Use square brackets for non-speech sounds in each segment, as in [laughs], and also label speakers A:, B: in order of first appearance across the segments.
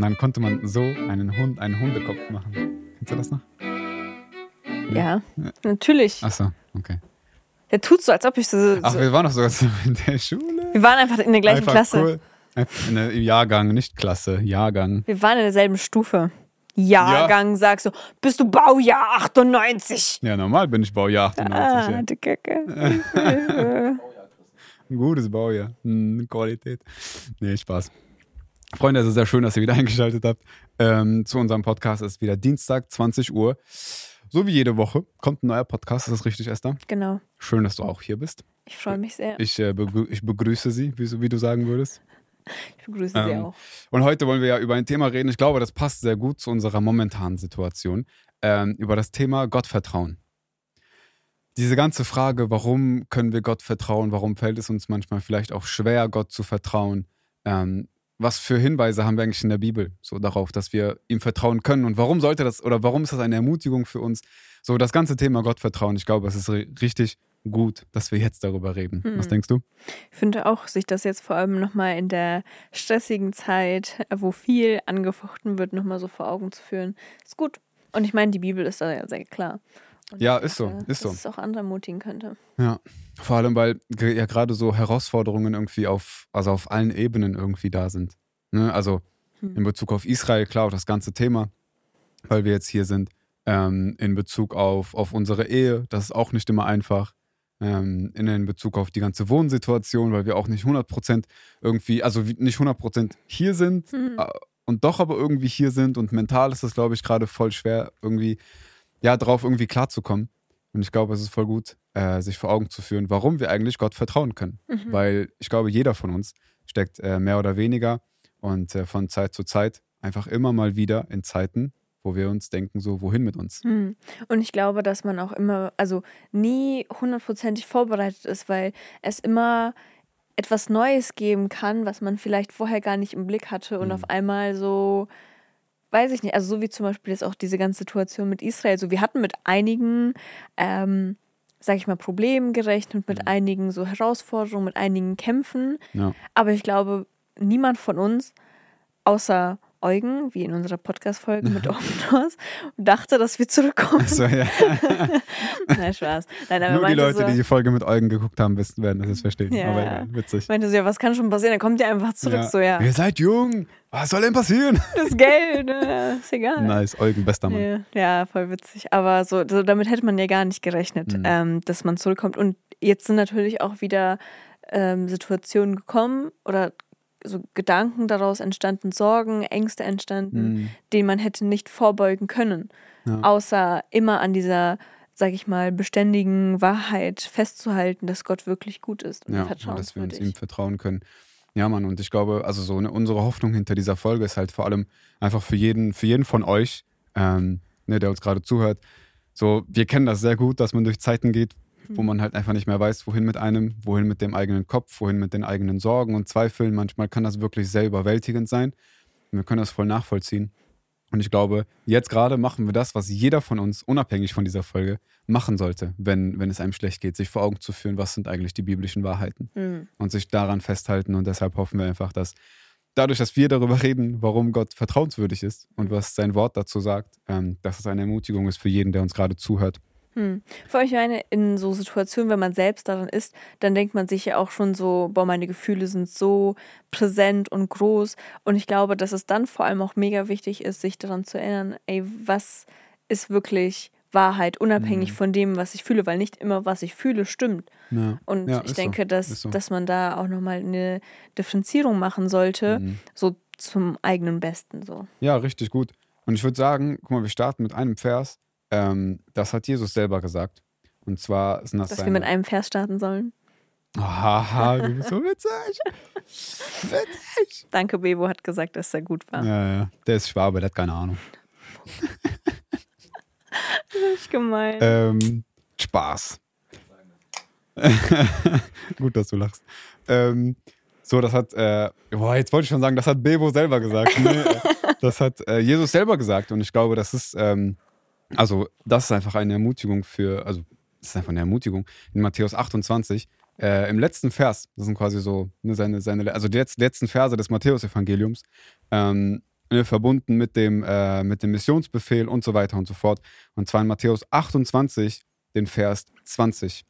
A: Und dann konnte man so einen Hund, einen Hundekopf machen. Kennst du das noch?
B: Ja, natürlich.
A: Achso, okay.
B: Der tut so, als ob ich so. so
A: Ach, wir waren doch sogar in der Schule.
B: wir waren einfach in der gleichen
A: Einfach
B: Klasse.
A: Cool. In der Jahrgang, nicht Klasse, Jahrgang.
B: Wir waren in derselben Stufe. Jahrgang, sagst du, bist du Baujahr 98?
A: Ja, normal bin ich Baujahr 98.
B: Ah,
A: ja.
B: die Kacke. [laughs]
A: Ein gutes Baujahr. Hm, Qualität. Nee, Spaß. Freunde, es ist sehr schön, dass ihr wieder [laughs] eingeschaltet habt. Ähm, zu unserem Podcast Es ist wieder Dienstag, 20 Uhr. So wie jede Woche kommt ein neuer Podcast. Ist das richtig, Esther?
B: genau.
A: Schön, dass du auch hier bist.
B: Ich freue mich sehr.
A: Ich, äh, begrü ich begrüße Sie, wie, wie du sagen würdest.
B: Ich begrüße Sie
A: Ähm,
B: auch.
A: Und heute wollen wir ja über ein Thema reden. Ich glaube, das passt sehr gut zu unserer momentanen Situation. Ähm, über das Thema Gottvertrauen. Diese ganze Frage, warum können wir Gott vertrauen? Warum fällt es uns manchmal vielleicht auch schwer, Gott zu vertrauen? Ähm, was für Hinweise haben wir eigentlich in der Bibel so darauf, dass wir ihm vertrauen können? Und warum sollte das oder warum ist das eine Ermutigung für uns? So das ganze Thema Gottvertrauen. Ich glaube, es ist ri- richtig gut, dass wir jetzt darüber reden. Was
B: Hm.
A: denkst du?
B: Ich finde auch, sich das jetzt vor allem nochmal in der stressigen Zeit, wo viel angefochten wird, nochmal so vor Augen zu führen, ist gut. Und ich meine, die Bibel ist da ja sehr klar. Und
A: Ja, ist so,
B: denke,
A: ist so.
B: Dass es auch andere ermutigen könnte.
A: Ja, vor allem, weil ja gerade so Herausforderungen irgendwie auf, also auf allen Ebenen irgendwie da sind. Ne? Also
B: Hm.
A: in Bezug auf Israel, klar, auch das ganze Thema, weil wir jetzt hier sind. Ähm, in Bezug auf, auf unsere Ehe, das ist auch nicht immer einfach. Ähm, in, Bezug auf die ganze Wohnsituation, weil wir auch nicht 100% irgendwie, also nicht 100% hier sind
B: Hm.
A: äh, und doch aber irgendwie hier sind. Und mental ist das, glaube ich, gerade voll schwer, irgendwie, ja, drauf irgendwie klarzukommen. Und ich glaube, es ist voll gut, äh, sich vor Augen zu führen, warum wir eigentlich Gott vertrauen können.
B: Mhm.
A: Weil ich glaube, jeder von uns steckt äh, mehr oder weniger und äh, von Zeit zu Zeit einfach immer mal wieder in Zeiten, wo wir uns denken, so, wohin mit uns?
B: Hm. Und ich glaube, dass man auch immer, also nie hundertprozentig vorbereitet ist, weil es immer etwas Neues geben kann, was man vielleicht vorher gar nicht im Blick hatte und
A: Mhm.
B: auf einmal so, weiß ich nicht, also so wie zum Beispiel jetzt auch diese ganze Situation mit Israel. So, wir hatten mit einigen, ähm, sag ich mal, Problemen gerechnet, mit
A: Mhm.
B: einigen so Herausforderungen, mit einigen Kämpfen.
A: Ja,
B: Aber ich glaube, niemand von uns, außer Eugen, wie in unserer Podcast-Folge mit [laughs] Omnos, dachte, dass wir zurückkommen.
A: also, ja. [laughs]
B: Nein, Spaß. Nein, aber
A: Nur die Leute,
B: so,
A: die die Folge mit Eugen geguckt haben, wissen, werden das jetzt verstehen.
B: Ja,
A: Aber
B: ja.
A: ja, witzig.
B: meinte so, ja, was kann schon passieren? Dann kommt ihr einfach zurück, so, ja,
A: Ihr seid jung, was soll denn passieren? [laughs]
B: das Geld, äh, ist egal.
A: nice, Eugen, bester Mann.
B: Ja, ja, voll witzig. Aber so, so damit hätte man ja gar nicht gerechnet,
A: Mhm.
B: ähm, dass man zurückkommt. Und jetzt sind natürlich auch wieder ähm, Situationen gekommen oder so Gedanken daraus entstanden, Sorgen, Ängste entstanden,
A: Mhm.
B: denen man hätte nicht vorbeugen können.
A: Ja.
B: Außer immer an dieser, sag ich mal, beständigen Wahrheit festzuhalten, dass Gott wirklich gut ist und
A: Ja, dass wir uns ihm vertrauen können. Ja, Mann, und ich glaube, also so ne, unsere Hoffnung hinter dieser Folge ist halt vor allem einfach für jeden, für jeden von euch, ähm, ne, der uns gerade zuhört. So, wir kennen das sehr gut, dass man durch Zeiten geht, wo
B: Mhm.
A: man halt einfach nicht mehr weiß, wohin mit einem, wohin mit dem eigenen Kopf, wohin mit den eigenen Sorgen und Zweifeln. Manchmal kann das wirklich sehr überwältigend sein. Und wir können das voll nachvollziehen. Und ich glaube, jetzt gerade machen wir das, was jeder von uns, unabhängig von dieser Folge, machen sollte, wenn, wenn es einem schlecht geht, sich vor Augen zu führen, was sind eigentlich die biblischen Wahrheiten
B: Mhm.
A: und sich daran festhalten. Und deshalb hoffen wir einfach, dass dadurch, dass wir darüber reden, warum Gott vertrauenswürdig ist und was sein Wort dazu sagt, ähm, dass es eine Ermutigung ist für jeden, der uns gerade zuhört.
B: Hm. Für euch eine in so Situationen, wenn man selbst daran ist, dann denkt man sich ja auch schon so, boah, meine Gefühle sind so präsent und groß. Und ich glaube, dass es dann vor allem auch mega wichtig ist, sich daran zu erinnern, ey, was ist wirklich Wahrheit, unabhängig
A: Mhm.
B: von dem, was ich fühle, weil nicht immer, was ich fühle, stimmt.
A: Ja.
B: Und
A: Ja,
B: ich
A: ist so,
B: denke, dass,
A: so.
B: dass man da auch nochmal eine Differenzierung machen sollte,
A: Mhm.
B: so zum eigenen Besten. So.
A: Ja, richtig gut. Und ich würde sagen, guck mal, wir starten mit einem Vers. Ähm, das hat Jesus selber gesagt. Und zwar sind das
B: Dass
A: seine...
B: wir mit einem Vers starten sollen.
A: Haha, [laughs] du bist so witzig. witzig.
B: Danke, Bebo hat gesagt, dass er gut war.
A: Ja, ja. Der ist Schwabe, der hat keine Ahnung.
B: Nicht gemein.
A: Ähm, Spaß. [laughs] Gut, dass du lachst. Ähm, so, das hat, äh, boah, jetzt wollte ich schon sagen, das hat Bebo selber gesagt. Nee, [laughs] das hat äh, Jesus selber gesagt. Und ich glaube, das ist, ähm, also, das ist einfach eine Ermutigung für, also, das ist einfach eine Ermutigung. In Matthäus 28, äh, im letzten Vers, das sind quasi so ne, seine, seine, also die letz- letzten Verse des Matthäus-Evangeliums, ähm, ne, verbunden mit dem, äh, mit dem Missionsbefehl und so weiter und so fort. Und zwar in Matthäus 28, den Vers 20.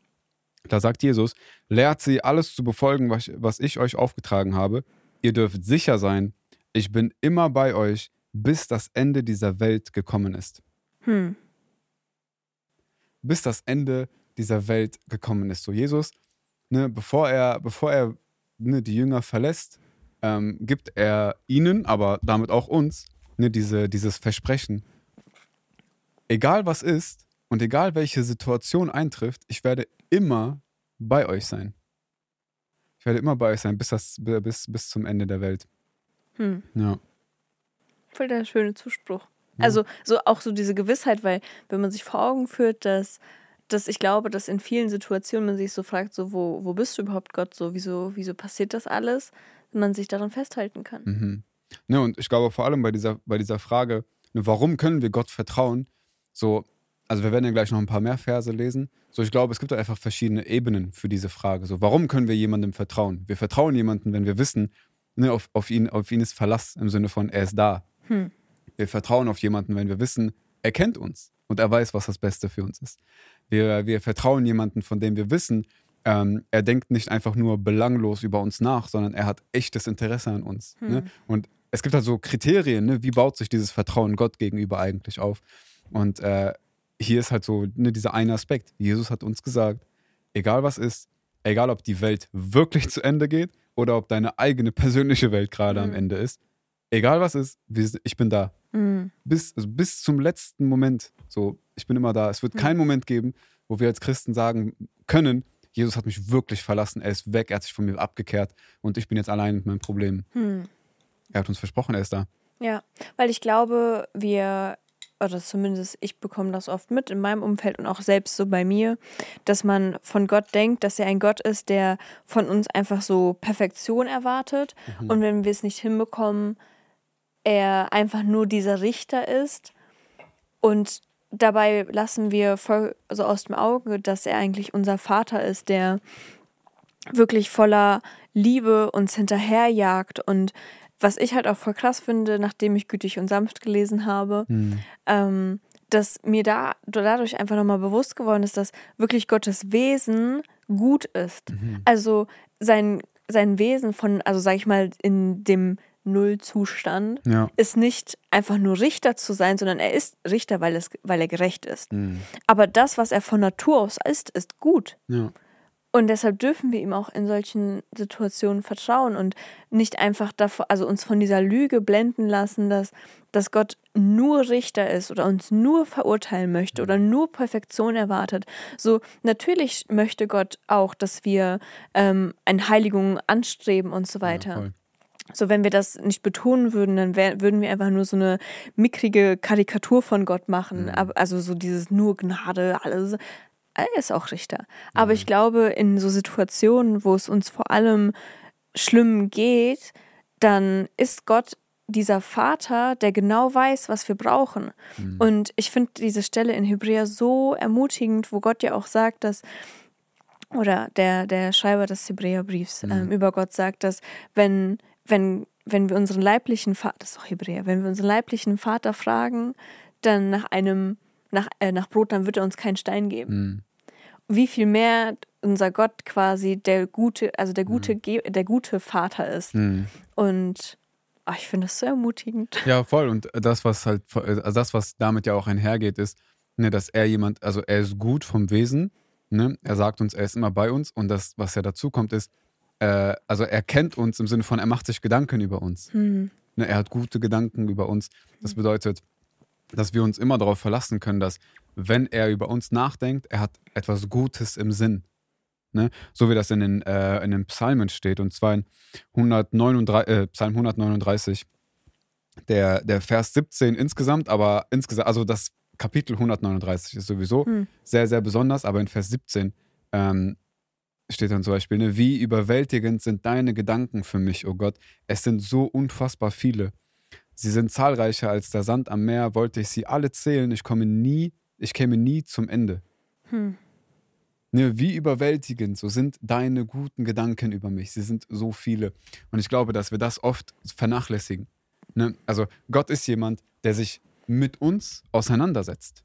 A: Da sagt Jesus, lehrt sie alles zu befolgen, was, was ich euch aufgetragen habe. Ihr dürft sicher sein, ich bin immer bei euch, bis das Ende dieser Welt gekommen ist.
B: Hm.
A: Bis das Ende dieser Welt gekommen ist. So Jesus, ne, bevor er, bevor er ne, die Jünger verlässt, ähm, gibt er ihnen, aber damit auch uns, ne, diese, dieses Versprechen. Egal was ist und egal welche Situation eintrifft, ich werde immer bei euch sein. Ich werde immer bei euch sein, bis, das, bis, bis zum Ende der Welt.
B: Hm.
A: Ja.
B: Voll der schöne Zuspruch.
A: Ja.
B: Also so auch so diese Gewissheit, weil wenn man sich vor Augen führt, dass, dass ich glaube, dass in vielen Situationen man sich so fragt, so wo, wo bist du überhaupt Gott, so wieso, wieso passiert das alles, wenn man sich daran festhalten kann.
A: Mhm. Ne, und ich glaube vor allem bei dieser, bei dieser Frage, ne, warum können wir Gott vertrauen? So, also wir werden ja gleich noch ein paar mehr Verse lesen. So, ich glaube, es gibt einfach verschiedene Ebenen für diese Frage. So, warum können wir jemandem vertrauen? Wir vertrauen jemandem, wenn wir wissen, ne, auf, auf, ihn, auf ihn ist Verlass im Sinne von, er ist da.
B: Hm.
A: Wir vertrauen auf jemanden, wenn wir wissen, er kennt uns und er weiß, was das Beste für uns ist. Wir, wir vertrauen jemanden, von dem wir wissen, ähm, er denkt nicht einfach nur belanglos über uns nach, sondern er hat echtes Interesse an uns.
B: Hm.
A: Ne? Und es gibt halt so Kriterien, ne? wie baut sich dieses Vertrauen Gott gegenüber eigentlich auf? Und äh, hier ist halt so ne, dieser eine Aspekt. Jesus hat uns gesagt, egal was ist, egal ob die Welt wirklich zu Ende geht oder ob deine eigene persönliche Welt gerade am
B: Mhm.
A: Ende ist, egal was ist, ich bin da.
B: Hm.
A: Bis, also bis zum letzten Moment. So, ich bin immer da. Es wird
B: Mhm.
A: keinen Moment geben, wo wir als Christen sagen können, Jesus hat mich wirklich verlassen, er ist weg, er hat sich von mir abgekehrt und ich bin jetzt allein mit meinem Problem.
B: Hm.
A: Er hat uns versprochen, er ist da.
B: Ja, weil ich glaube, wir, oder zumindest ich bekomme das oft mit in meinem Umfeld und auch selbst so bei mir, dass man von Gott denkt, dass er ein Gott ist, der von uns einfach so Perfektion erwartet. Und wenn wir es nicht hinbekommen, er einfach nur dieser Richter ist. Und dabei lassen wir voll so aus dem Auge, dass er eigentlich unser Vater ist, der wirklich voller Liebe uns hinterherjagt. Und was ich halt auch voll krass finde, nachdem ich gütig und sanft gelesen habe, ähm, dass mir da dadurch einfach nochmal bewusst geworden ist, dass wirklich Gottes Wesen gut ist. Also sein, sein Wesen von, also sag ich mal, in dem Nullzustand
A: Ja.
B: ist nicht einfach nur Richter zu sein, sondern er ist Richter, weil, es, weil er gerecht ist.
A: Mhm.
B: Aber das, was er von Natur aus ist, ist gut.
A: Ja.
B: Und deshalb dürfen wir ihm auch in solchen Situationen vertrauen und nicht einfach davor, also uns von dieser Lüge blenden lassen, dass, dass Gott nur Richter ist oder uns nur verurteilen möchte oder nur Perfektion erwartet. So, natürlich möchte Gott auch, dass wir ähm, eine Heiligung anstreben und so
A: Ja,
B: weiter.
A: voll.
B: So, wenn wir das nicht betonen würden, dann wär, würden wir einfach nur so eine mickrige Karikatur von Gott machen.
A: Mhm.
B: Also so dieses nur Gnade, alles. Er ist auch Richter. Aber ich glaube, in so Situationen, wo es uns vor allem schlimm geht, dann ist Gott dieser Vater, der genau weiß, was wir brauchen. Und ich finde diese Stelle in Hebräer so ermutigend, wo Gott ja auch sagt, dass oder der, der Schreiber des Hebräerbriefs ähm, über Gott sagt, dass wenn, wenn, wenn wir unseren leiblichen Vater, das ist doch Hebräer, wenn wir unseren leiblichen Vater fragen, dann nach einem, nach, äh, nach Brot, dann wird er uns keinen Stein geben.
A: Mhm.
B: Wie viel mehr unser Gott quasi der gute, also der gute, Ge- der gute Vater ist.
A: Mhm.
B: Und ach, ich finde das so ermutigend.
A: Ja, voll. Und das, was halt, also das, was damit ja auch einhergeht, ist, ne, dass er jemand, also er ist gut vom Wesen, ne? Er sagt uns, er ist immer bei uns und das, was ja dazu kommt, ist, äh, also er kennt uns im Sinne von, er macht sich Gedanken über uns.
B: Hm.
A: Ne, er hat gute Gedanken über uns. Das bedeutet, dass wir uns immer darauf verlassen können, dass wenn er über uns nachdenkt, er hat etwas Gutes im Sinn. Ne? So wie das in den, äh, in den Psalmen steht. Und zwar in 139, äh, Psalm 139, der, der Vers 17 insgesamt, aber insgesamt, also das Kapitel 139 ist sowieso
B: Hm.
A: sehr, sehr besonders, aber in Vers 17 ähm, steht dann zum Beispiel, ne, wie überwältigend sind deine Gedanken für mich, oh Gott. Es sind so unfassbar viele. Sie sind zahlreicher als der Sand am Meer, wollte ich sie alle zählen, ich komme nie, ich käme nie zum Ende.
B: Hm.
A: Ne, wie überwältigend, so sind deine guten Gedanken über mich. Sie sind so viele. Und ich glaube, dass wir das oft vernachlässigen. Ne? Also Gott ist jemand, der sich mit uns auseinandersetzt.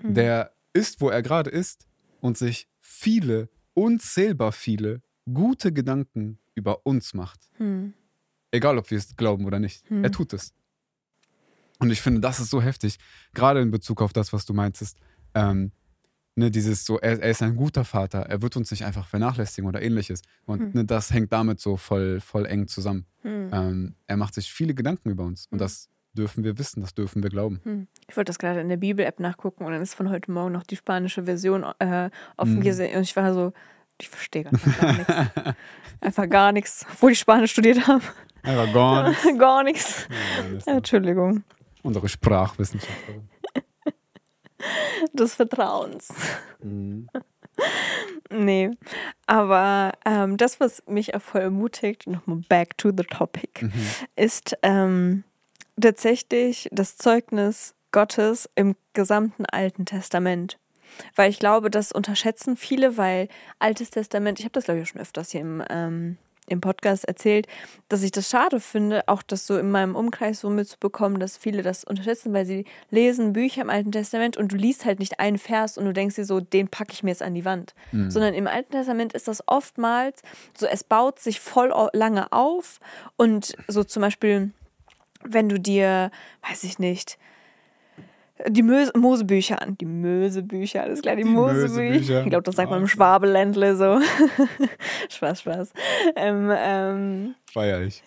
B: Mhm.
A: Der ist, wo er gerade ist und sich viele, unzählbar viele gute Gedanken über uns macht.
B: Hm.
A: Egal, ob wir es glauben oder nicht.
B: Hm.
A: Er tut es. Und ich finde, das ist so heftig, gerade in Bezug auf das, was du meintest. Ähm, ne, dieses so, er, er ist ein guter Vater, er wird uns nicht einfach vernachlässigen oder ähnliches. Und
B: Hm.
A: ne, das hängt damit so voll, voll eng zusammen.
B: Hm.
A: Ähm, er macht sich viele Gedanken über uns. Und
B: Hm.
A: das dürfen wir wissen, das dürfen wir glauben.
B: Hm. Ich wollte das gerade in der Bibel-App nachgucken und dann ist von heute Morgen noch die spanische Version äh, offen
A: Mhm.
B: gesehen und ich war so, ich verstehe gar, gar nichts. [laughs] Einfach gar nichts, obwohl ich Spanisch studiert habe.
A: Einfach gar [laughs] nichts.
B: gar nichts.
A: Ja,
B: Entschuldigung.
A: Unsere Sprachwissenschaftlerin. [laughs]
B: Des Vertrauens.
A: Mhm.
B: Nee, aber ähm, das, was mich auch voll ermutigt, nochmal back to the topic,
A: Mhm.
B: ist ähm, tatsächlich das Zeugnis Gottes im gesamten Alten Testament. Weil ich glaube, das unterschätzen viele, weil Altes Testament, ich habe das glaube ich schon öfters hier im, ähm, im Podcast erzählt, dass ich das schade finde, auch das so in meinem Umkreis so mitzubekommen, dass viele das unterschätzen, weil sie lesen Bücher im Alten Testament und du liest halt nicht einen Vers und du denkst dir so, den packe ich mir jetzt an die Wand.
A: Mhm.
B: Sondern im Alten Testament ist das oftmals so, es baut sich voll lange auf und so zum Beispiel, wenn du dir, weiß ich nicht, die Möse Mosebücher an. Die Mösebücher, alles klar, die,
A: Die
B: Mosebücher. Ich glaube, das sagt man im
A: Ah.
B: Schwabeländle so. [laughs] Spaß, Spaß. Ähm, ähm,
A: Feier ich.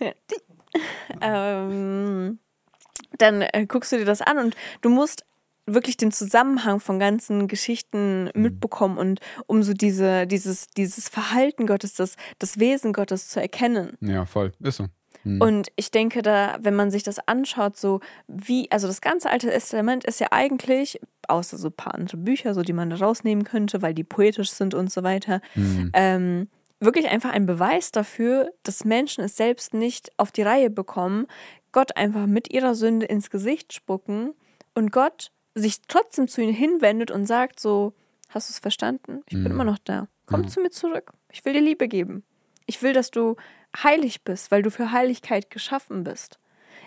B: ähm, dann äh, guckst du dir das an und du musst wirklich den Zusammenhang von ganzen Geschichten mitbekommen und um so diese, dieses, dieses Verhalten Gottes, das, das Wesen Gottes zu erkennen.
A: Ja, voll. Ist so. Mhm.
B: Und ich denke da, wenn man sich das anschaut, so wie, also das ganze Alte Testament ist ja eigentlich, außer so ein paar andere Bücher, so die man da rausnehmen könnte, weil die poetisch sind und so weiter,
A: Mhm.
B: ähm, wirklich einfach ein Beweis dafür, dass Menschen es selbst nicht auf die Reihe bekommen, Gott einfach mit ihrer Sünde ins Gesicht spucken und Gott sich trotzdem zu ihnen hinwendet und sagt so, hast du es verstanden? Ich bin
A: Mhm.
B: immer noch da. Komm
A: Ja.
B: zu mir zurück. Ich will dir Liebe geben. Ich will, dass du heilig bist, weil du für Heiligkeit geschaffen bist.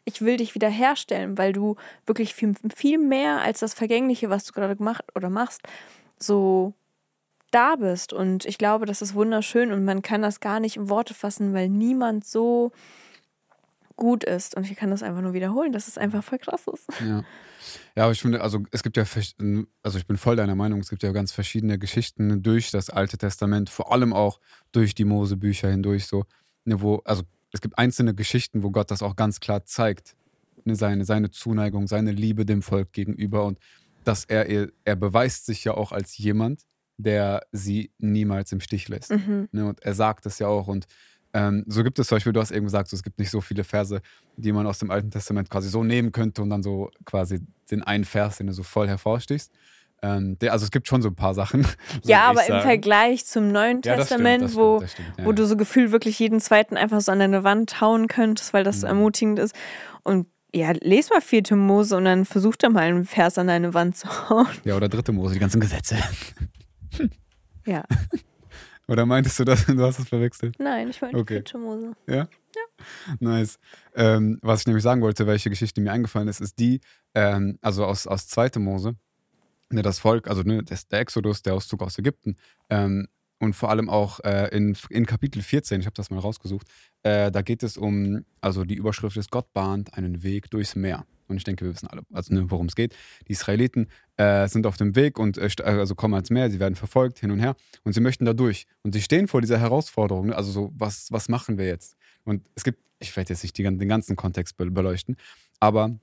B: Ich will dich wiederherstellen, weil du wirklich viel, viel mehr als das Vergängliche, was du gerade gemacht oder machst, so da bist. Und ich glaube, das ist wunderschön und man kann das gar nicht in Worte fassen, weil niemand so gut ist. Und ich kann das einfach nur wiederholen, dass es einfach voll krass ist.
A: Ja. ja, aber ich finde, also es gibt ja, also ich bin voll deiner Meinung, es gibt ja ganz verschiedene Geschichten durch das Alte Testament, vor allem auch durch die Mosebücher hindurch so, ne, wo, also es gibt einzelne Geschichten, wo Gott das auch ganz klar zeigt, ne, seine, seine Zuneigung, seine Liebe dem Volk gegenüber und dass er, er beweist sich ja auch als jemand, der sie niemals im Stich lässt.
B: Mhm.
A: Ne, und er sagt es ja auch. Und ähm, so gibt es zum Beispiel, du hast eben gesagt, so, es gibt nicht so viele Verse, die man aus dem Alten Testament quasi so nehmen könnte und dann so quasi den einen Vers, den du so voll hervorstichst. Ähm, der, also es gibt schon so ein paar Sachen. [laughs]
B: Ja, aber im
A: sagen.
B: Vergleich zum Neuen
A: Ja, stimmt,
B: Testament,
A: das
B: wo,
A: stimmt, stimmt, ja,
B: wo
A: ja.
B: du so gefühlt wirklich jeden zweiten einfach so an deine Wand hauen könntest, weil das
A: Mhm.
B: ermutigend ist. Und ja, les mal 4. Mose und dann versuch da mal einen Vers an deine Wand zu [laughs] hauen.
A: Ja, oder dritte Mose, die ganzen Gesetze.
B: Ja. [laughs]
A: Oder meintest du das? Du hast es verwechselt.
B: Nein, ich wollte
A: Okay.
B: 4. Mose.
A: Ja? Ja. Nice. Ähm, was ich nämlich sagen wollte, welche Geschichte mir eingefallen ist, ist die, ähm, also aus, aus 2. Mose, ne, das Volk, also ne, das, der Exodus, der Auszug aus Ägypten ähm, und vor allem auch äh, in, in Kapitel 14, ich habe das mal rausgesucht, äh, da geht es um, also die Überschrift ist, Gott bahnt einen Weg durchs Meer. Und ich denke, wir wissen alle, also ne, worum es geht. Die Israeliten äh, sind auf dem Weg und äh, also kommen ans Meer, sie werden verfolgt hin und her und sie möchten da durch. Und sie stehen vor dieser Herausforderung, ne? also so, was, was machen wir jetzt? Und es gibt, ich werde jetzt nicht die, den ganzen Kontext be- beleuchten, aber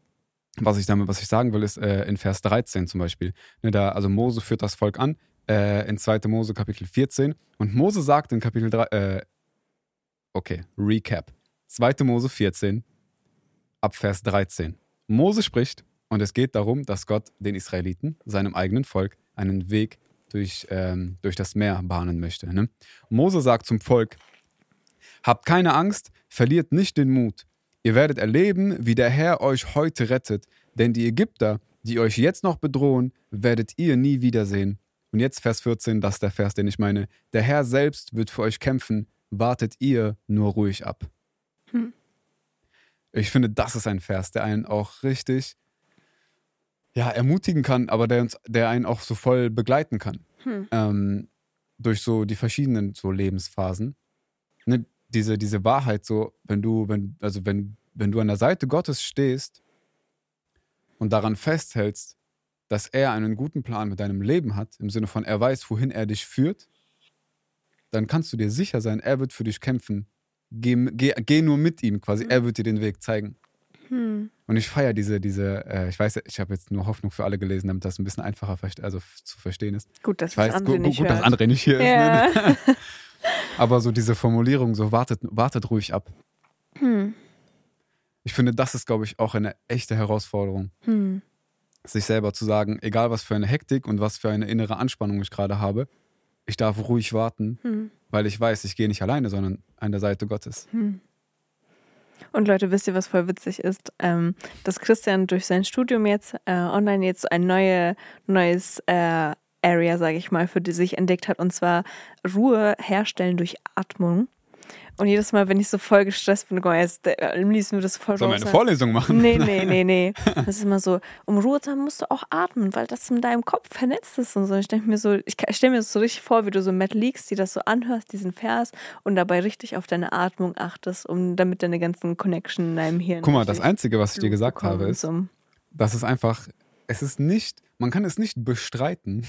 A: was ich damit, was ich sagen will, ist äh, in Vers 13 zum Beispiel. Ne, da, also Mose führt das Volk an, äh, in 2. Mose Kapitel 14. Und Mose sagt in Kapitel 3, äh, okay, Recap. 2. Mose 14, ab Vers 13. Mose spricht und es geht darum, dass Gott den Israeliten, seinem eigenen Volk, einen Weg durch, ähm, durch das Meer bahnen möchte. Ne? Mose sagt zum Volk, habt keine Angst, verliert nicht den Mut. Ihr werdet erleben, wie der Herr euch heute rettet, denn die Ägypter, die euch jetzt noch bedrohen, werdet ihr nie wiedersehen. Und jetzt Vers 14, das ist der Vers, den ich meine. Der Herr selbst wird für euch kämpfen, wartet ihr nur ruhig ab.
B: Hm.
A: Ich finde, das ist ein Vers, der einen auch richtig ja, ermutigen kann, aber der, uns, der einen auch so voll begleiten kann.
B: Hm.
A: Ähm, durch so die verschiedenen so Lebensphasen. Ne, diese, diese Wahrheit, so, wenn du, wenn, also wenn, wenn du an der Seite Gottes stehst und daran festhältst, dass er einen guten Plan mit deinem Leben hat, im Sinne von, er weiß, wohin er dich führt, dann kannst du dir sicher sein, er wird für dich kämpfen. Geh, geh, geh nur mit ihm quasi, er wird dir den Weg zeigen.
B: Hm.
A: Und ich feiere diese, diese, äh, ich weiß, ich habe jetzt nur Hoffnung für alle gelesen, damit das ein bisschen einfacher also zu verstehen ist.
B: Gut, dass
A: Ich weiß,
B: das
A: gu
B: nicht
A: gut, dass. André nicht hier
B: Ja.
A: ist. Ne? [laughs] Aber so diese Formulierung, so wartet, wartet ruhig ab.
B: Hm.
A: Ich finde, das ist, glaube ich, auch eine echte Herausforderung,
B: Hm.
A: sich selber zu sagen, egal was für eine Hektik und was für eine innere Anspannung ich gerade habe, ich darf ruhig warten,
B: Hm.
A: weil ich weiß, ich gehe nicht alleine, sondern an der Seite Gottes.
B: Hm. Und Leute, wisst ihr, was voll witzig ist? Ähm, dass Christian durch sein Studium jetzt äh, online jetzt ein neue, neues äh, Area, sage ich mal, für die sich entdeckt hat, und zwar Ruhe herstellen durch Atmung. Und jedes Mal, wenn ich so voll gestresst bin, guck mal, jetzt, äh, am liebsten würde das voll
A: Sollen wir eine
B: sein.
A: Vorlesung machen?
B: Nee, nee, [laughs] nee, nee. Das ist immer so, um Ruhe zu haben, musst du auch atmen, weil das in deinem Kopf vernetzt ist und so. Ich denke mir so, ich stelle mir das so richtig vor, wie du so im Bett liegst, dir das so anhörst, diesen Vers und dabei richtig auf deine Atmung achtest, um damit deine ganzen Connection in deinem Hirn.
A: Guck mal, das Einzige, was ich dir gesagt habe, ist, dass es einfach, es ist nicht, man kann es nicht bestreiten,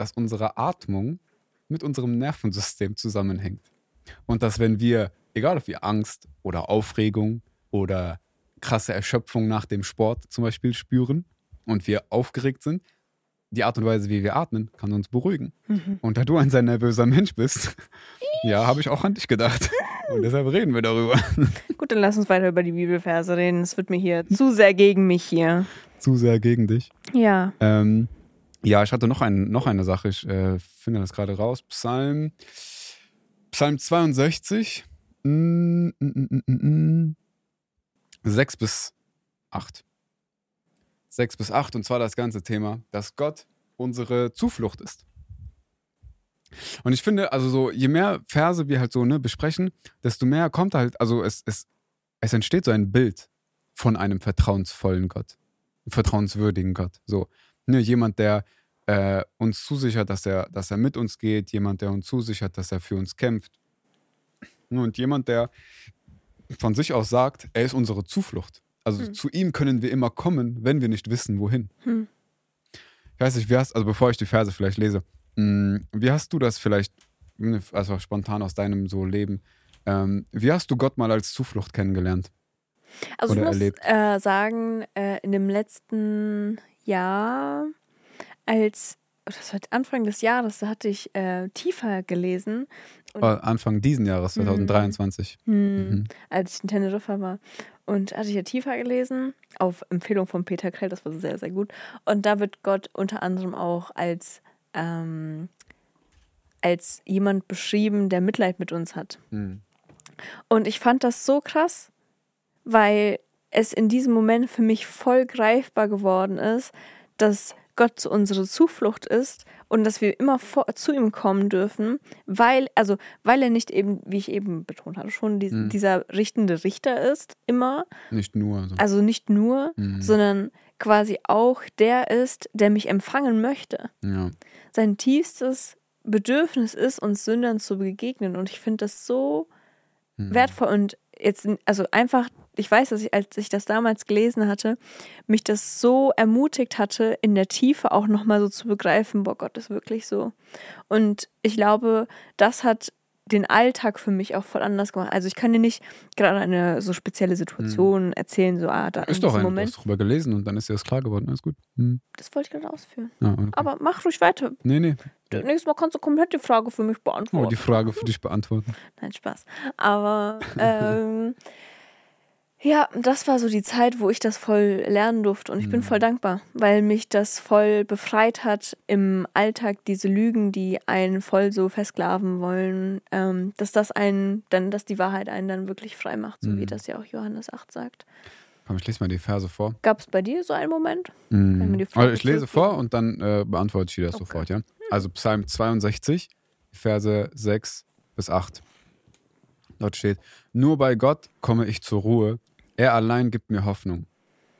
A: dass unsere Atmung mit unserem Nervensystem zusammenhängt. Und dass wenn wir, egal ob wir Angst oder Aufregung oder krasse Erschöpfung nach dem Sport zum Beispiel spüren und wir aufgeregt sind, die Art und Weise, wie wir atmen, kann uns beruhigen.
B: Mhm.
A: Und da du ein sehr nervöser Mensch bist, [laughs] ja, habe ich auch an dich gedacht. [laughs] Und deshalb reden wir darüber. [laughs]
B: Gut, dann lass uns weiter über die Bibelverse reden. Es wird mir hier zu sehr gegen mich hier.
A: Zu sehr gegen dich.
B: Ja.
A: Ähm, ja, ich hatte noch, ein, noch eine Sache, ich äh, finde das gerade raus. Psalm, Psalm 62, mm, mm, mm, mm, mm, 6 bis 8. 6 bis 8 und zwar das ganze Thema, dass Gott unsere Zuflucht ist. Und ich finde, also so, je mehr Verse wir halt so ne, besprechen, desto mehr kommt halt, also es, es, es entsteht so ein Bild von einem vertrauensvollen Gott, vertrauenswürdigen Gott. So, ne, jemand, der äh, uns zusichert, dass er, dass er mit uns geht, jemand, der uns zusichert, dass er für uns kämpft. Und jemand, der von sich aus sagt, er ist unsere Zuflucht. Also
B: Hm.
A: zu ihm können wir immer kommen, wenn wir nicht wissen, wohin.
B: Hm.
A: Ich weiß nicht, wie hast, also bevor ich die Verse vielleicht lese, mh, wie hast du das vielleicht, mh, also spontan aus deinem so Leben, ähm, wie hast du Gott mal als Zuflucht kennengelernt?
B: Also
A: Oder
B: ich muss äh, sagen, äh, in dem letzten Jahr, als, das war Anfang des Jahres, da hatte ich äh, tiefer gelesen,
A: Äh, Anfang diesen Jahres,
B: Mhm.
A: 2023.
B: hm,
A: Mhm.
B: als ich in Teneriffa war. Und hatte ich ja tiefer gelesen, auf Empfehlung von Peter Krell, das war sehr, sehr gut. Und da wird Gott unter anderem auch als, ähm, als jemand beschrieben, der Mitleid mit uns hat.
A: Mhm.
B: Und ich fand das so krass, weil es in diesem Moment für mich voll greifbar geworden ist, dass Gott zu unsere Zuflucht ist und dass wir immer vor, zu ihm kommen dürfen, weil, also, weil er nicht eben, wie ich eben betont hatte, schon die,
A: Mhm.
B: dieser richtende Richter ist, immer.
A: Nicht nur. So.
B: Also nicht nur,
A: Mhm.
B: sondern quasi auch der ist, der mich empfangen möchte
A: ja.
B: sein tiefstes Bedürfnis ist, uns Sündern zu begegnen. Und ich finde das so
A: Mhm.
B: wertvoll und jetzt, also einfach, ich weiß, dass ich, als ich das damals gelesen hatte, mich das so ermutigt hatte, in der Tiefe auch nochmal so zu begreifen, boah, Gott ist wirklich so. Und ich glaube, das hat den Alltag für mich auch voll anders gemacht. Also ich kann dir nicht gerade eine so spezielle Situation erzählen, so, ah, da
A: Ist doch ein, du
B: Moment.
A: hast drüber gelesen und dann ist dir das klar geworden. Alles gut. Mhm.
B: Das wollte ich gerade ausführen.
A: Ja, okay.
B: Aber mach ruhig weiter.
A: nee, nee.
B: Nächstes Mal kannst du komplett die Frage für mich
A: Oh,
B: beantworten.
A: die Frage für dich beantworten.
B: Nein, Spaß. Aber [laughs] ähm, ja, das war so die Zeit, wo ich das voll lernen durfte. Und ich bin
A: Mhm.
B: voll dankbar, weil mich das voll befreit hat im Alltag, diese Lügen, die einen voll so versklaven wollen, ähm, dass das einen, dann, dass die Wahrheit einen dann wirklich frei macht, so wie
A: Mhm.
B: das ja auch Johannes 8 sagt.
A: Komm, ich lese mal die Verse vor.
B: Gab es bei dir so einen Moment?
A: Mhm. Also ich lese vor und dann äh, beantworte ich dir das
B: Okay.
A: sofort, ja? Also Psalm 62, Verse 6 bis 8. Dort steht, nur bei Gott komme ich zur Ruhe. Er allein gibt mir Hoffnung.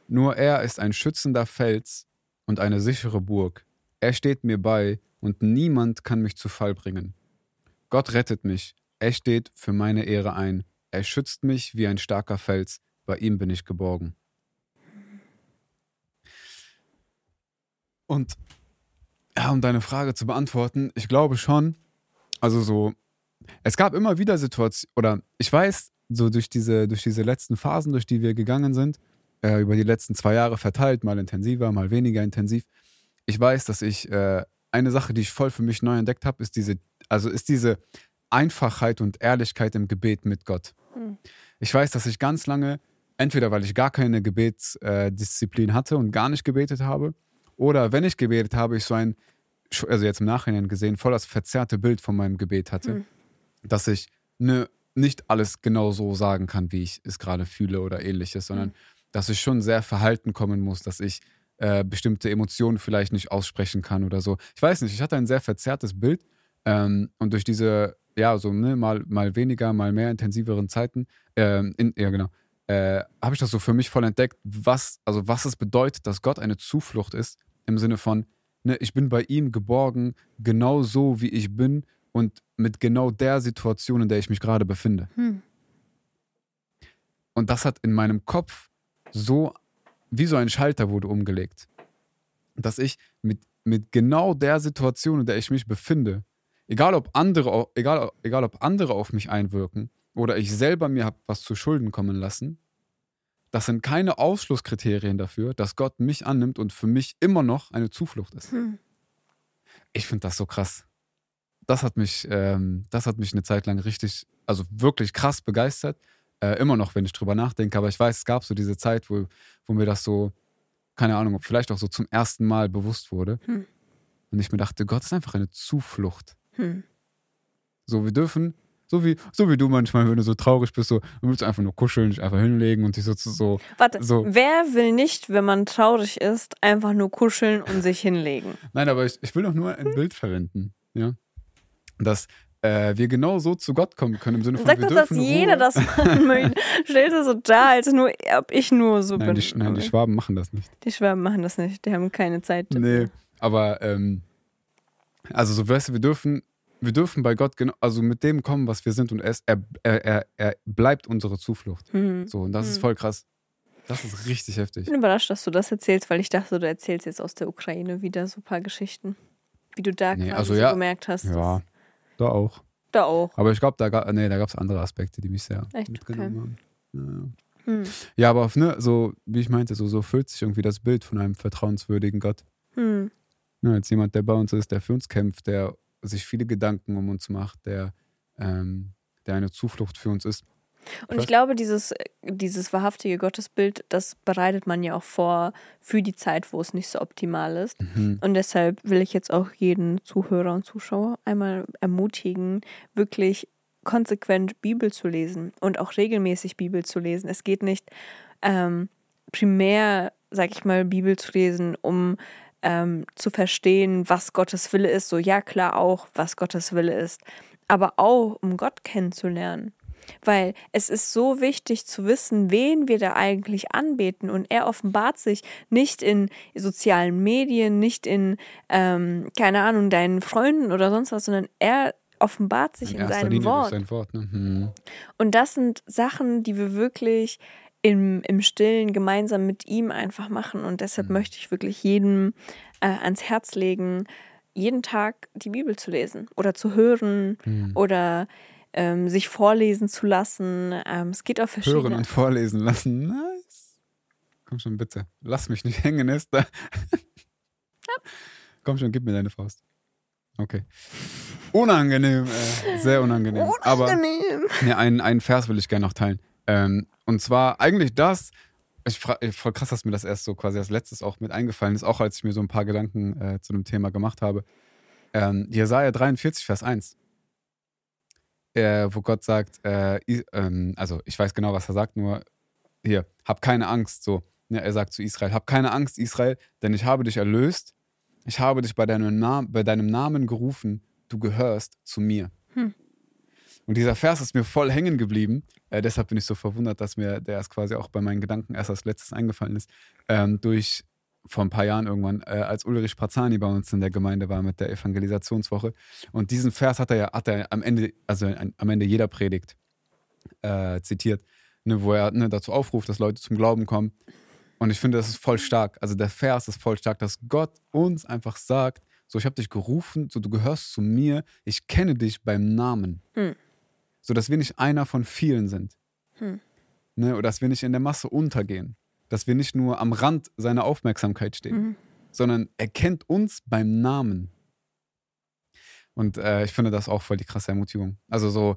A: Nur er ist ein schützender Fels und eine sichere Burg. Er steht mir bei und niemand kann mich zu Fall bringen. Gott rettet mich. Er steht für meine Ehre ein. Er schützt mich wie ein starker Fels. Bei ihm bin ich geborgen. Und ja, um deine Frage zu beantworten, ich glaube schon, also so, es gab immer wieder Situationen, oder ich weiß, so durch diese, durch diese letzten Phasen, durch die wir gegangen sind, äh, über die letzten zwei Jahre verteilt, mal intensiver, mal weniger intensiv, ich weiß, dass ich äh, eine Sache, die ich voll für mich neu entdeckt habe, ist diese, also ist diese Einfachheit und Ehrlichkeit im Gebet mit Gott. Hm. Ich weiß, dass ich ganz lange, entweder weil ich gar keine Gebetsdisziplin äh, hatte und gar nicht gebetet habe, oder wenn ich gebetet habe, ich so ein, also jetzt im Nachhinein gesehen, voll das verzerrte Bild von meinem Gebet hatte, hm. dass ich ne, nicht alles genau so sagen kann, wie ich es gerade fühle oder ähnliches, sondern hm. dass ich schon sehr verhalten kommen muss, dass ich äh, bestimmte Emotionen vielleicht nicht aussprechen kann oder so. Ich weiß nicht, ich hatte ein sehr verzerrtes Bild ähm, und durch diese, ja, so ne, mal, mal weniger, mal mehr intensiveren Zeiten, ähm, in, ja genau, äh, habe ich das so für mich voll entdeckt, was, also was es bedeutet, dass Gott eine Zuflucht ist, im Sinne von, ne, ich bin bei ihm geborgen, genau so wie ich bin und mit genau der Situation, in der ich mich gerade befinde. Hm. Und das hat in meinem Kopf so wie so ein Schalter wurde umgelegt. Dass ich mit, mit genau der Situation, in der ich mich befinde, egal ob andere, egal, egal ob andere auf mich einwirken oder ich selber mir habe was zu Schulden kommen lassen, das sind keine Ausschlusskriterien dafür, dass Gott mich annimmt und für mich immer noch eine Zuflucht ist. Hm. Ich finde das so krass. Das hat mich, ähm, das hat mich eine Zeit lang richtig, also wirklich krass begeistert. Äh, immer noch, wenn ich drüber nachdenke. Aber ich weiß, es gab so diese Zeit, wo, wo mir das so, keine Ahnung, vielleicht auch so zum ersten Mal bewusst wurde. Hm. Und ich mir dachte, Gott ist einfach eine Zuflucht. Hm. So, wir dürfen, so wie, so wie du manchmal, wenn du so traurig bist, so, du willst einfach nur kuscheln, dich einfach hinlegen und dich so, so.
B: Warte,
A: so.
B: wer will nicht, wenn man traurig ist, einfach nur kuscheln und [laughs] sich hinlegen?
A: Nein, aber ich, ich will doch nur ein Bild verwenden, ja. Dass, äh, wir genau so zu Gott kommen können. Im Sinne von,
B: Sag
A: wir
B: doch, dass jeder das machen möchte. [laughs] Stell dir so da, als nur, ob ich nur so
A: nein,
B: bin.
A: Die, nein, die Schwaben machen das nicht.
B: Die Schwaben machen das nicht. Die haben keine Zeit.
A: Dafür. Nee, aber ähm, also so weißt du, wir dürfen, wir dürfen bei Gott genau, also mit dem kommen, was wir sind und er, er, er, er bleibt unsere Zuflucht. Mhm. So, und das mhm. ist voll krass. Das ist richtig heftig.
B: Ich bin überrascht, dass du das erzählst, weil ich dachte, du erzählst jetzt aus der Ukraine wieder so ein paar Geschichten. Wie du da nee, also, so ja, gemerkt hast.
A: Ja, da auch.
B: Da auch.
A: Aber ich glaube, da, ga, nee, da gab es andere Aspekte, die mich sehr Echt? mitgenommen okay. haben. Ja. Hm. ja, aber auf, ne, so, wie ich meinte, so, so füllt sich irgendwie das Bild von einem vertrauenswürdigen Gott. Hm. Ja, als jemand, der bei uns ist, der für uns kämpft, der sich viele Gedanken um uns macht, der, ähm, der eine Zuflucht für uns ist.
B: Und ich glaube, dieses, dieses wahrhaftige Gottesbild, das bereitet man ja auch vor für die Zeit, wo es nicht so optimal ist. Mhm. Und deshalb will ich jetzt auch jeden Zuhörer und Zuschauer einmal ermutigen, wirklich konsequent Bibel zu lesen und auch regelmäßig Bibel zu lesen. Es geht nicht ähm, primär, sag ich mal, Bibel zu lesen, um ähm, zu verstehen, was Gottes Wille ist. So, ja, klar auch, was Gottes Wille ist. Aber auch, um Gott kennenzulernen. Weil es ist so wichtig zu wissen, wen wir da eigentlich anbeten. Und er offenbart sich nicht in sozialen Medien, nicht in, ähm, keine Ahnung, deinen Freunden oder sonst was, sondern er offenbart sich in, in seinem Linie Wort. Sein Wort ne? hm. Und das sind Sachen, die wir wirklich im, im Stillen gemeinsam mit ihm einfach machen. Und deshalb hm. möchte ich wirklich jedem äh, ans Herz legen, jeden Tag die Bibel zu lesen oder zu hören hm. oder ähm, sich vorlesen zu lassen. Ähm, es geht auf verschiedene.
A: Hören und vorlesen lassen. Nice. Komm schon, bitte. Lass mich nicht hängen, Esther. ja. Komm schon, gib mir deine Faust. Okay. Unangenehm, äh, sehr unangenehm. Unangenehm. Aber nee, einen, einen Vers will ich gerne noch teilen. Ähm, und zwar eigentlich das, ich frage, voll krass, dass mir das erst so quasi als letztes auch mit eingefallen ist, auch als ich mir so ein paar Gedanken äh, zu dem Thema gemacht habe. Ähm, Jesaja 43, Vers 1 äh, wo Gott sagt, äh, ähm, also ich weiß genau, was er sagt, nur hier, hab keine Angst, so. Ja, er sagt zu Israel, hab keine Angst, Israel, denn ich habe dich erlöst, ich habe dich bei deinem, Nam bei deinem Namen gerufen, du gehörst zu mir. Hm. Und dieser Vers ist mir voll hängen geblieben. Äh, deshalb bin ich so verwundert, dass mir der erst quasi auch bei meinen Gedanken erst als letztes eingefallen ist. Ähm, durch vor ein paar Jahren irgendwann, äh, als Ulrich Prazani bei uns in der Gemeinde war mit der Evangelisationswoche. Und diesen Vers hat er ja hat er am Ende, also an, am Ende jeder Predigt äh, zitiert, ne, wo er ne, dazu aufruft, dass Leute zum Glauben kommen. Und ich finde, das ist voll stark. Also der Vers ist voll stark, dass Gott uns einfach sagt, so ich habe dich gerufen, so du gehörst zu mir, ich kenne dich beim Namen.
B: Hm.
A: So dass wir nicht einer von vielen sind.
B: Hm.
A: Ne, oder dass wir nicht in der Masse untergehen. Dass wir nicht nur am Rand seiner Aufmerksamkeit stehen,
B: Mhm.
A: sondern er kennt uns beim Namen. Und äh, ich finde das auch voll die krasse Ermutigung. Also so,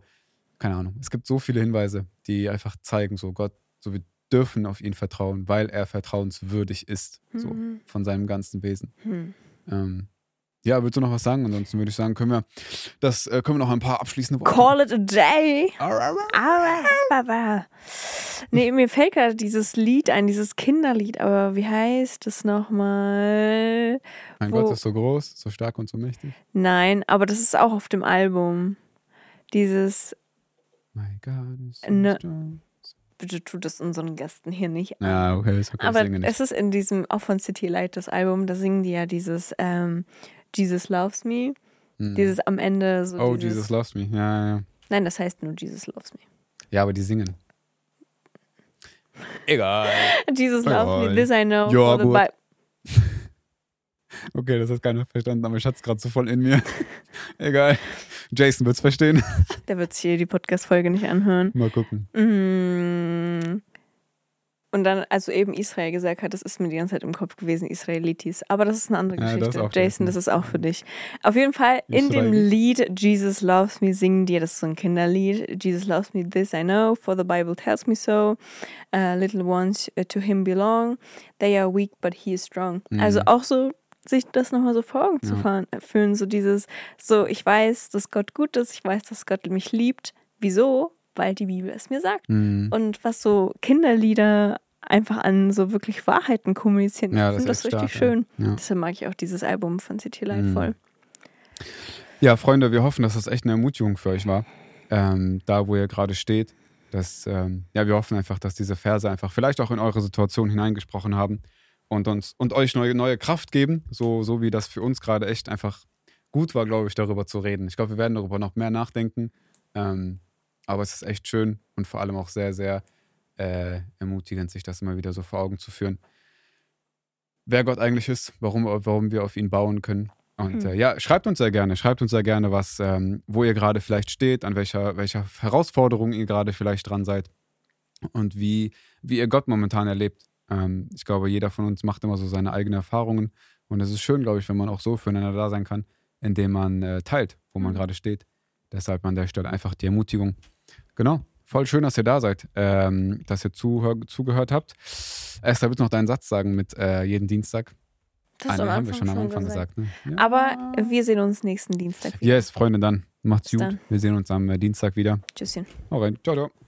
A: keine Ahnung, es gibt so viele Hinweise, die einfach zeigen, so Gott, so wir dürfen auf ihn vertrauen, weil er vertrauenswürdig ist, so
B: Mhm.
A: von seinem ganzen Wesen.
B: Hm.
A: Ähm, ja, willst du noch was sagen? Ansonsten würde ich sagen, können wir, das äh, können wir noch ein paar abschließende Worte.
B: Call it a day. Nee, mir fällt gerade dieses Lied ein, dieses Kinderlied, aber wie heißt es nochmal?
A: Mein
B: Wo-
A: Gott ist so groß, so stark und so mächtig.
B: Nein, aber das ist auch auf dem Album. Dieses,
A: My God is so
B: Ne.
A: strong.
B: bitte tut es unseren Gästen hier nicht an.
A: Ja, okay, ist okay,
B: aber
A: nicht.
B: es ist in diesem, auch von City Light, das Album, da singen die ja dieses ähm, Jesus Loves Me.
A: Hm.
B: Dieses am Ende so.
A: oh,
B: dieses,
A: Jesus loves me. Ja, ja.
B: Nein, das heißt nur Jesus Loves Me.
A: Ja, aber die singen. Egal. [laughs]
B: Jesus
A: Ja,
B: Loves Me, this I know.
A: Ja, gut. [laughs] Okay, das hat keiner verstanden, aber ich hatte es gerade so voll in mir. [laughs] Egal. Jason wird's verstehen.
B: Der wird sich hier die Podcast-Folge nicht anhören.
A: Mal gucken.
B: Mm. Und dann, also eben Israel gesagt hat, das ist mir die ganze Zeit im Kopf gewesen, Israelitis. Aber das ist eine andere
A: Ja, das
B: Geschichte.
A: auch
B: Jason, das ist auch für dich. Auf jeden Fall, in dem. Lied Jesus Loves Me singen die, das ist so ein Kinderlied. Jesus loves me, this I know, for the Bible tells me so. Uh, little ones uh, to him belong. They are weak, but he is strong.
A: Mhm.
B: Also auch so sich das nochmal so vor Augen zu
A: Ja.
B: fahren, fühlen, so dieses, so ich weiß, dass Gott gut ist, ich weiß, dass Gott mich liebt. Wieso? Weil die Bibel es mir sagt.
A: Hm.
B: Und was so Kinderlieder einfach an so wirklich Wahrheiten kommunizieren.
A: Ja,
B: ich
A: das
B: finde
A: ist
B: das
A: echt
B: richtig
A: stark,
B: schön.
A: ja. Ja.
B: Deshalb mag ich auch dieses Album von City Light
A: Mhm.
B: voll.
A: Ja, Freunde, wir hoffen, dass das echt eine Ermutigung für euch war. Ähm, da, wo ihr gerade steht. Dass, ähm, ja, wir hoffen einfach, dass diese Verse einfach vielleicht auch in eure Situation hineingesprochen haben und uns und euch neue, neue Kraft geben, so, so wie das für uns gerade echt einfach gut war, glaube ich, darüber zu reden. Ich glaube, wir werden darüber noch mehr nachdenken. Ähm, aber es ist echt schön und vor allem auch sehr, sehr äh, ermutigend, sich das immer wieder so vor Augen zu führen. Wer Gott eigentlich ist, warum, warum wir auf ihn bauen können. Und
B: Mhm.
A: äh, ja, schreibt uns sehr gerne, schreibt uns sehr gerne, was, ähm, wo ihr gerade vielleicht steht, an welcher, welcher Herausforderung ihr gerade vielleicht dran seid und wie, wie ihr Gott momentan erlebt. Ähm, ich glaube, jeder von uns macht immer so seine eigenen Erfahrungen und es ist schön, glaube ich, wenn man auch so füreinander da sein kann, indem man äh, teilt, wo man
B: Mhm.
A: gerade steht. Deshalb an der Stelle einfach die Ermutigung. Genau, voll schön, dass ihr da seid, ähm, dass ihr zuhör zugehört habt. Esther, willst du noch deinen Satz sagen mit äh, jeden Dienstag?
B: Das
A: Ah, nee, haben wir schon am Anfang
B: gesagt.
A: gesagt. ne? Ja.
B: Aber wir sehen uns nächsten Dienstag wieder.
A: Yes, Freunde, dann macht's
B: Bis
A: gut.
B: dann.
A: Wir sehen uns am äh, Dienstag wieder.
B: Tschüsschen.
A: Rein. Ciao, ciao.